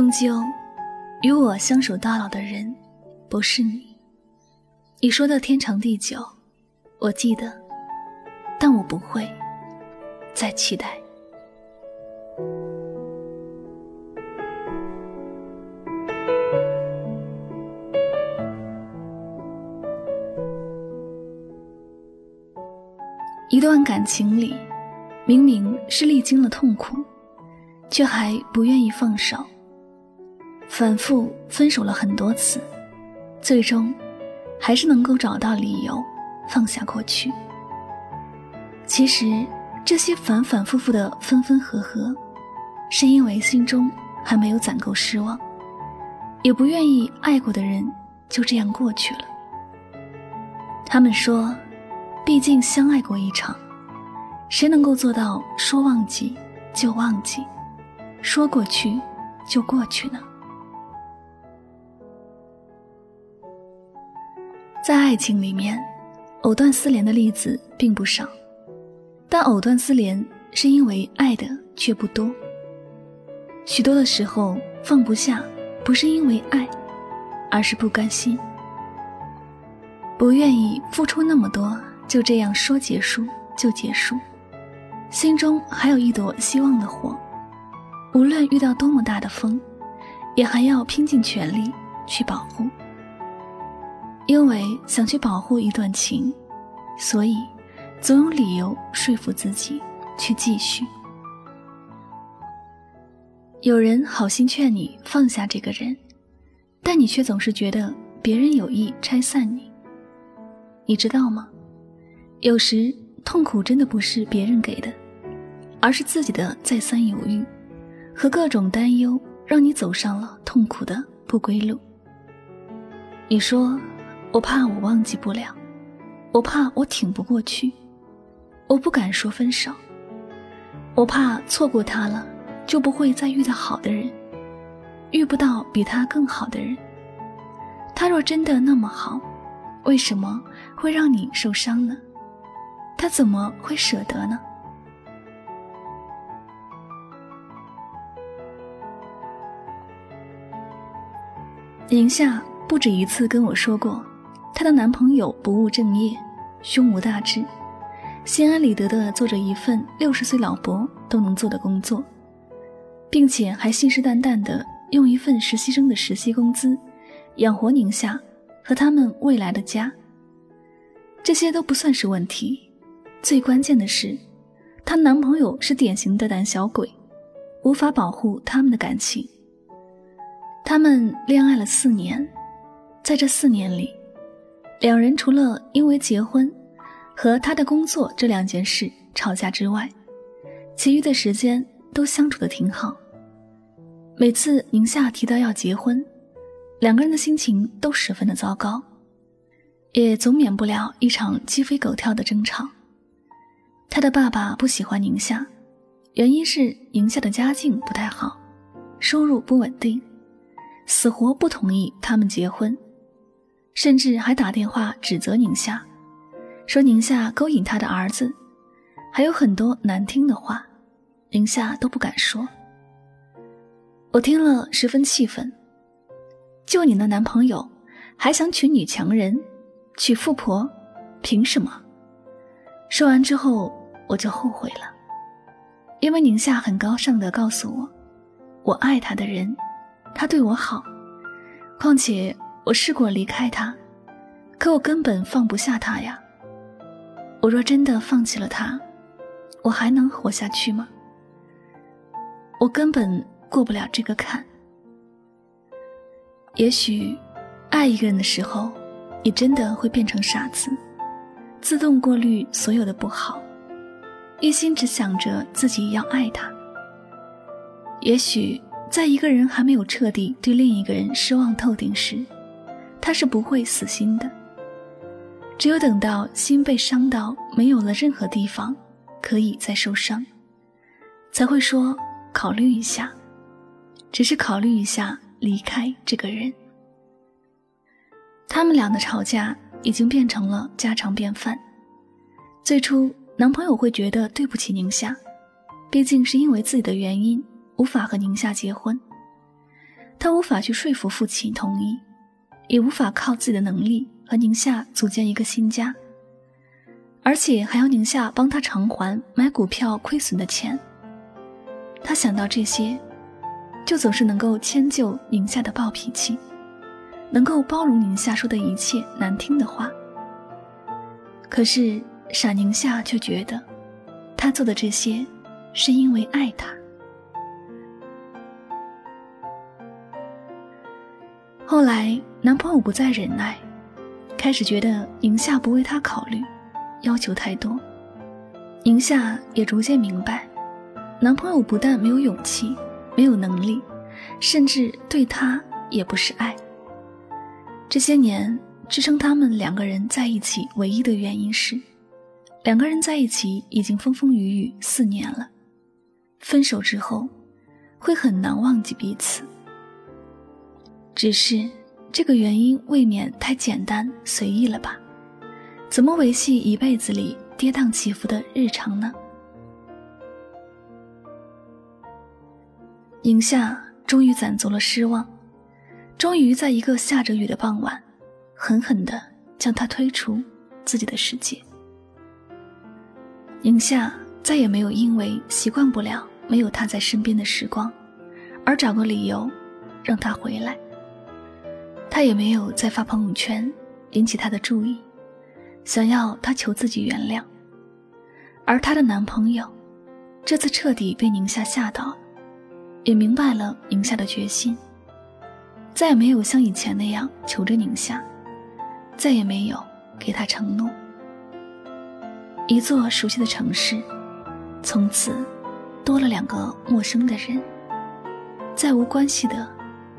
终究，与我相守到老的人，不是你。你说的天长地久，我记得，但我不会再期待。一段感情里，明明是历经了痛苦，却还不愿意放手。反复分手了很多次，最终还是能够找到理由放下过去。其实这些反反复复的分分合合，是因为心中还没有攒够失望，也不愿意爱过的人就这样过去了。他们说，毕竟相爱过一场，谁能够做到说忘记就忘记，说过去就过去呢？在爱情里面，藕断丝连的例子并不少，但藕断丝连是因为爱的却不多。许多的时候放不下，不是因为爱，而是不甘心，不愿意付出那么多，就这样说结束就结束，心中还有一朵希望的火，无论遇到多么大的风，也还要拼尽全力去保护。因为想去保护一段情，所以总有理由说服自己去继续。有人好心劝你放下这个人，但你却总是觉得别人有意拆散你。你知道吗？有时痛苦真的不是别人给的，而是自己的再三犹豫和各种担忧，让你走上了痛苦的不归路。你说。我怕我忘记不了，我怕我挺不过去，我不敢说分手，我怕错过他了就不会再遇到好的人，遇不到比他更好的人。他若真的那么好，为什么会让你受伤呢？他怎么会舍得呢？宁夏不止一次跟我说过。她的男朋友不务正业，胸无大志，心安理得的做着一份六十岁老伯都能做的工作，并且还信誓旦旦的用一份实习生的实习工资养活宁夏和他们未来的家。这些都不算是问题，最关键的是，她男朋友是典型的胆小鬼，无法保护他们的感情。他们恋爱了四年，在这四年里。两人除了因为结婚和他的工作这两件事吵架之外，其余的时间都相处的挺好。每次宁夏提到要结婚，两个人的心情都十分的糟糕，也总免不了一场鸡飞狗跳的争吵。他的爸爸不喜欢宁夏，原因是宁夏的家境不太好，收入不稳定，死活不同意他们结婚。甚至还打电话指责宁夏，说宁夏勾引他的儿子，还有很多难听的话，宁夏都不敢说。我听了十分气愤，就你那男朋友，还想娶女强人，娶富婆，凭什么？说完之后我就后悔了，因为宁夏很高尚的告诉我，我爱他的人，他对我好，况且。我试过离开他，可我根本放不下他呀。我若真的放弃了他，我还能活下去吗？我根本过不了这个坎。也许，爱一个人的时候，你真的会变成傻子，自动过滤所有的不好，一心只想着自己要爱他。也许，在一个人还没有彻底对另一个人失望透顶时，他是不会死心的。只有等到心被伤到没有了任何地方可以再受伤，才会说考虑一下，只是考虑一下离开这个人。他们俩的吵架已经变成了家常便饭。最初，男朋友会觉得对不起宁夏，毕竟是因为自己的原因无法和宁夏结婚，他无法去说服父亲同意，也无法靠自己的能力。和宁夏组建一个新家，而且还要宁夏帮他偿还买股票亏损的钱。他想到这些，就总是能够迁就宁夏的暴脾气，能够包容宁夏说的一切难听的话。可是傻宁夏却觉得，他做的这些，是因为爱他。后来，男朋友不再忍耐。开始觉得宁夏不为他考虑，要求太多。宁夏也逐渐明白，男朋友不但没有勇气，没有能力，甚至对他也不是爱。这些年支撑他们两个人在一起唯一的原因是，两个人在一起已经风风雨雨四年了，分手之后会很难忘记彼此。只是。这个原因未免太简单随意了吧？怎么维系一辈子里跌宕起伏的日常呢？宁夏终于攒足了失望，终于在一个下着雨的傍晚，狠狠地将他推出自己的世界。宁夏再也没有因为习惯不了没有他在身边的时光，而找个理由让他回来。他也没有再发朋友圈引起他的注意，想要他求自己原谅。而她的男朋友，这次彻底被宁夏吓到了，也明白了宁夏的决心，再也没有像以前那样求着宁夏，再也没有给他承诺。一座熟悉的城市，从此多了两个陌生的人，再无关系的，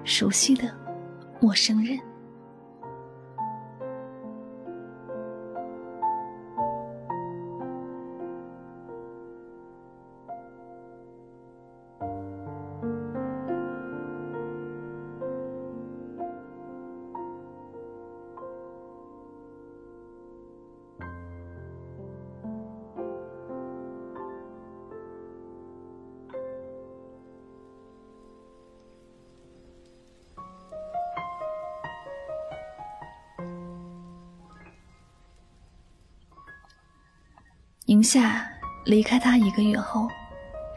熟悉的。陌生人。宁夏离开他一个月后，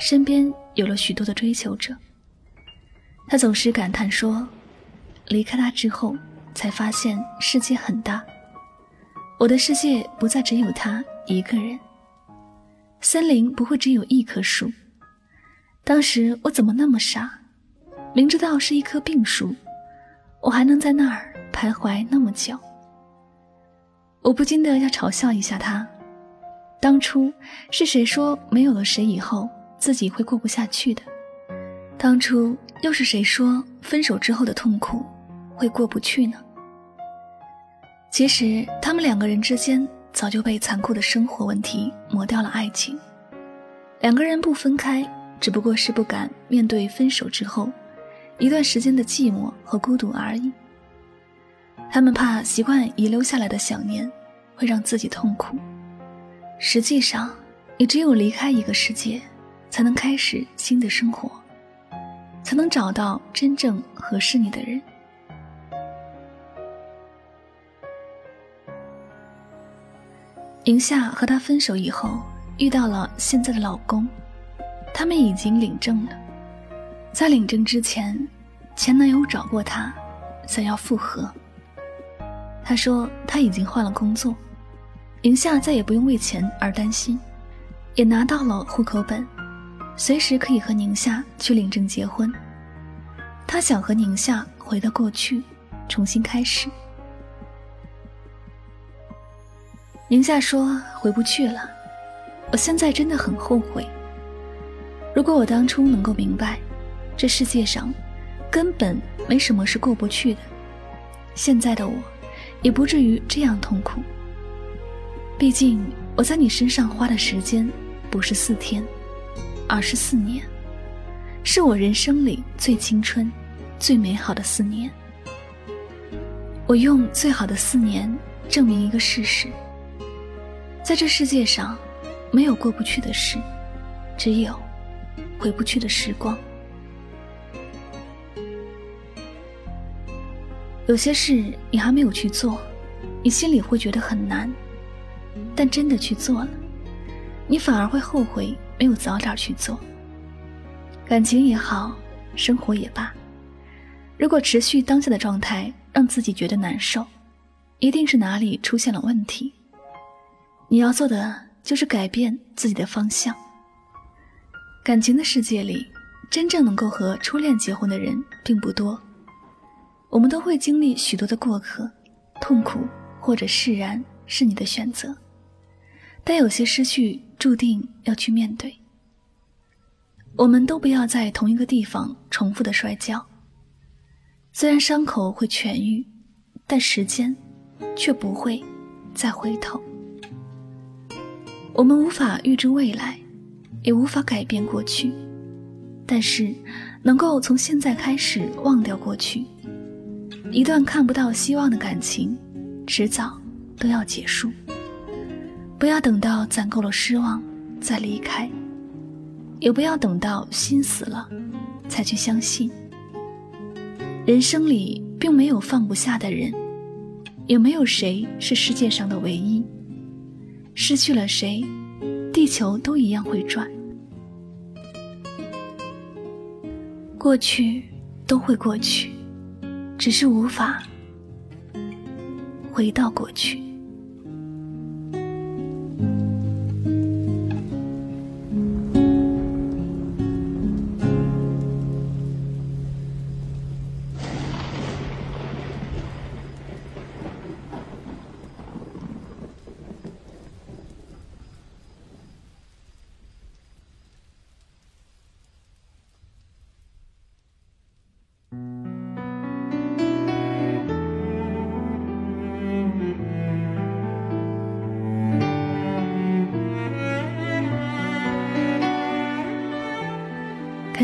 身边有了许多的追求者。他总是感叹说：“离开他之后，才发现世界很大。我的世界不再只有他一个人。森林不会只有一棵树。当时我怎么那么傻？明知道是一棵病树，我还能在那儿徘徊那么久？我不禁的要嘲笑一下他。”当初是谁说没有了谁以后自己会过不下去的？当初又是谁说分手之后的痛苦会过不去呢？其实他们两个人之间早就被残酷的生活问题磨掉了爱情。两个人不分开，只不过是不敢面对分手之后一段时间的寂寞和孤独而已。他们怕习惯遗留下来的想念会让自己痛苦。实际上，你只有离开一个世界，才能开始新的生活，才能找到真正合适你的人。宁夏和他分手以后，遇到了现在的老公，他们已经领证了。在领证之前，前男友找过她，想要复合。他说他已经换了工作，宁夏再也不用为钱而担心，也拿到了户口本，随时可以和宁夏去领证结婚。他想和宁夏回到过去，重新开始。宁夏说回不去了，我现在真的很后悔。如果我当初能够明白，这世界上根本没什么是过不去的，现在的我也不至于这样痛苦。毕竟我在你身上花的时间不是四天，而是四年，是我人生里最青春、最美好的四年。我用最好的四年证明一个事实：在这世界上，没有过不去的事，只有。回不去的时光，有些事你还没有去做，你心里会觉得很难；但真的去做了，你反而会后悔没有早点去做。感情也好，生活也罢，如果持续当下的状态让自己觉得难受，一定是哪里出现了问题。你要做的就是改变自己的方向。感情的世界里，真正能够和初恋结婚的人并不多。我们都会经历许多的过客、痛苦或者释然，是你的选择。但有些失去注定要去面对。我们都不要在同一个地方重复的摔跤。虽然伤口会痊愈，但时间却不会再回头。我们无法预知未来。也无法改变过去，但是能够从现在开始忘掉过去。一段看不到希望的感情，迟早都要结束。不要等到攒够了失望再离开，也不要等到心死了才去相信。人生里并没有放不下的人，也没有谁是世界上的唯一。失去了谁？地球都一样会转，过去都会过去，只是无法回到过去。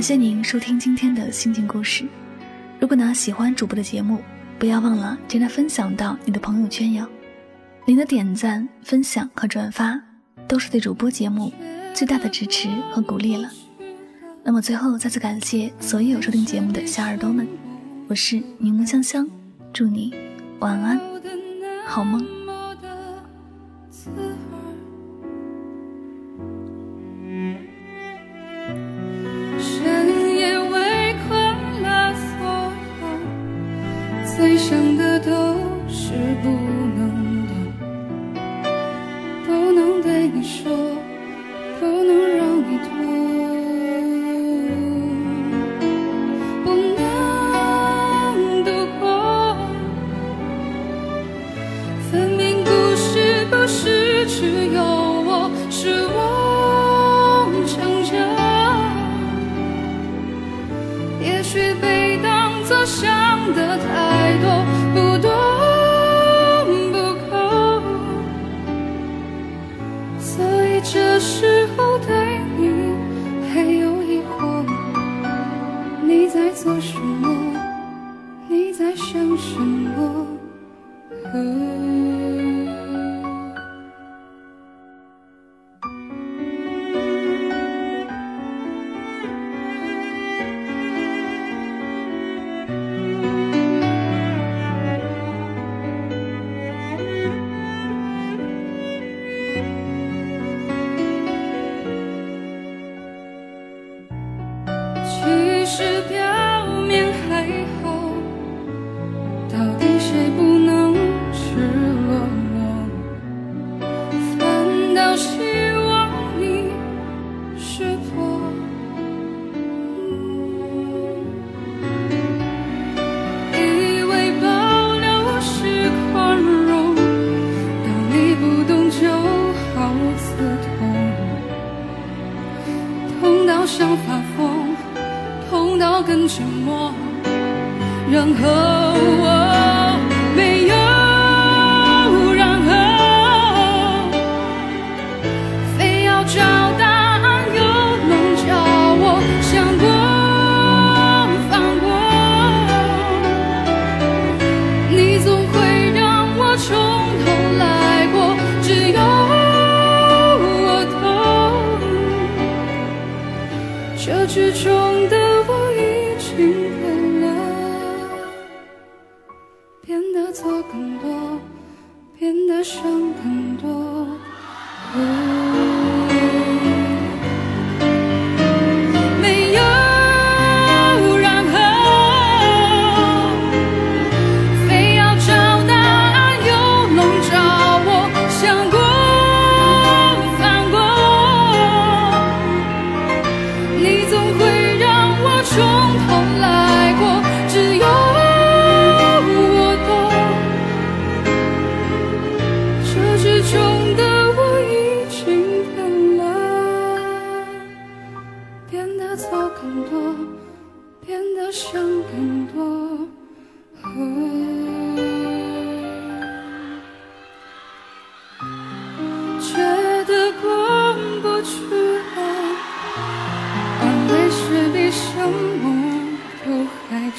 感谢您收听今天的心情故事。如果呢喜欢主播的节目，不要忘了将它分享到你的朋友圈哟。您的点赞、分享和转发，都是对主播节目最大的支持和鼓励了。那么最后再次感谢所有收听节目的小耳朵们，我是柠檬香香，祝你晚安，好梦。沉默，然后。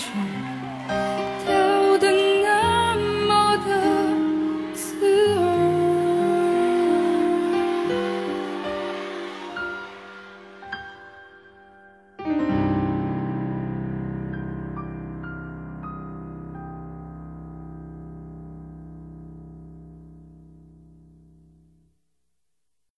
attraction.